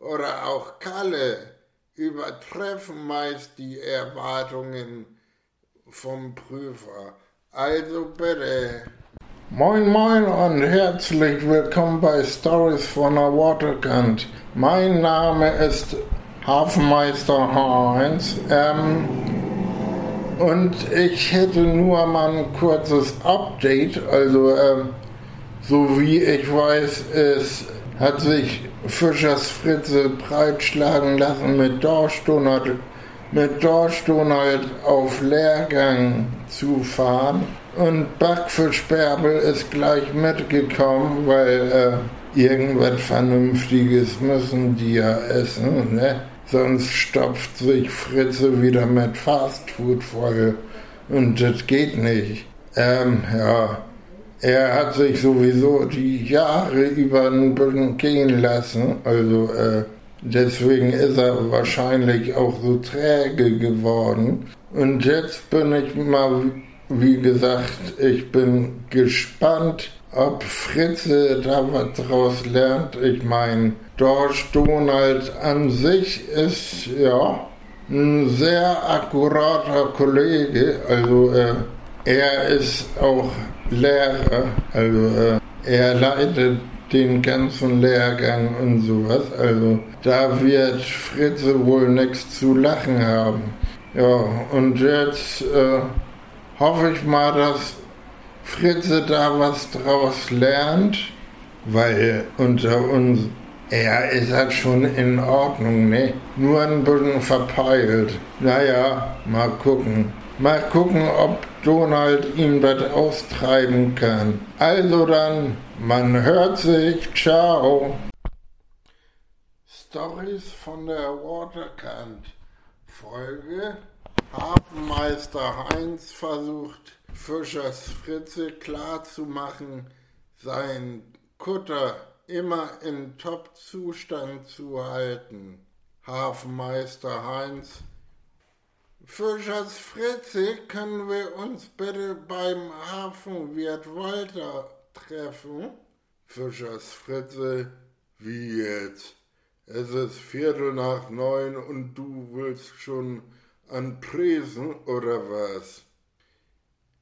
oder auch Kalle übertreffen meist die Erwartungen vom Prüfer. Also bitte. Moin moin und herzlich willkommen bei Stories von der Waterkant. Mein Name ist Hafenmeister Heinz ähm, und ich hätte nur mal ein kurzes Update. Also ähm, so wie ich weiß, ist, hat sich Fischers Fritze breitschlagen lassen mit Dorfstonald, mit Dorfstonald auf Lehrgang zu fahren. Und Backfisch Bärbel ist gleich mitgekommen, weil äh, irgendwas Vernünftiges müssen die ja essen, ne? Sonst stopft sich Fritze wieder mit Fastfood voll. Und das geht nicht. Ähm, ja. Er hat sich sowieso die Jahre über ein bisschen gehen lassen, also äh, deswegen ist er wahrscheinlich auch so träge geworden. Und jetzt bin ich mal, wie gesagt, ich bin gespannt, ob Fritze da was draus lernt. Ich meine, Dorsch Donald an sich ist ja ein sehr akkurater Kollege, also äh, er ist auch Lehrer, also äh, er leitet den ganzen Lehrgang und sowas. Also da wird Fritze wohl nichts zu lachen haben. Ja, und jetzt äh, hoffe ich mal, dass Fritze da was draus lernt, weil unter uns, er ist halt schon in Ordnung, ne? Nur ein bisschen verpeilt. Naja, mal gucken. Mal gucken, ob Donald ihm das austreiben kann. Also dann, man hört sich, ciao. Stories von der Waterkant. Folge Hafenmeister Heinz versucht Fischers Fritze klarzumachen, sein Kutter immer in Top-Zustand zu halten. Hafenmeister Heinz Fischers Fritze, können wir uns bitte beim Hafenwirt Walter treffen? Fischers Fritze, wie jetzt? Es ist Viertel nach neun und du willst schon an Tresen oder was?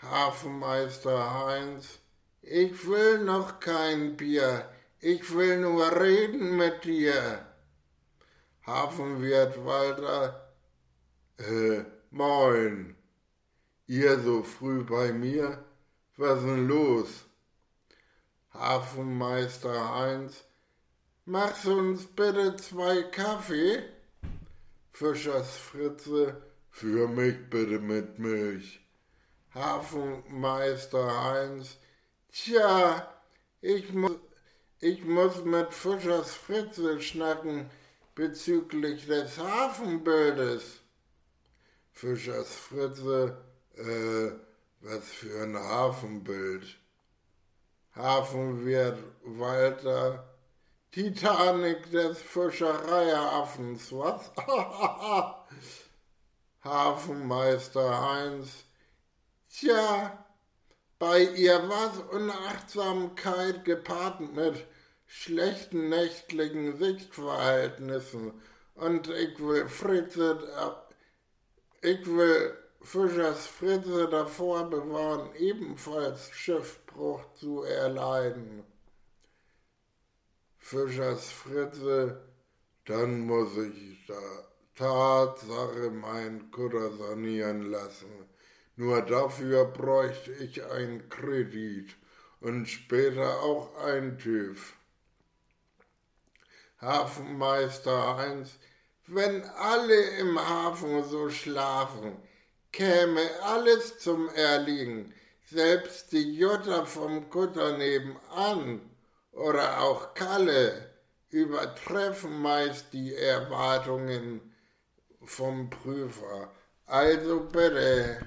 Hafenmeister Heinz, ich will noch kein Bier, ich will nur reden mit dir. Hafenwirt Walter, äh, moin. Ihr so früh bei mir? Was denn los? Hafenmeister Heinz, machst uns bitte zwei Kaffee? Fischers Fritze, für mich bitte mit Milch. Hafenmeister Heinz, tja, ich muss, ich muss mit Fischers Fritze schnacken bezüglich des Hafenbildes. Fischers Fritze, äh, was für ein Hafenbild. Hafenwirt Walter, Titanic des Fischereiaffens, was? Hafenmeister Heinz, tja, bei ihr war's Unachtsamkeit gepaart mit schlechten nächtlichen Sichtverhältnissen und ich will Fritze, ich will Fischers Fritze davor bewahren, ebenfalls Schiffbruch zu erleiden. Fischers Fritze, dann muss ich da Tatsache mein Kutter sanieren lassen. Nur dafür bräuchte ich einen Kredit und später auch ein TÜV. Hafenmeister Heinz, wenn alle im Hafen so schlafen, käme alles zum Erliegen, selbst die Jutta vom Kutter nebenan oder auch Kalle übertreffen meist die Erwartungen vom Prüfer. Also bitte.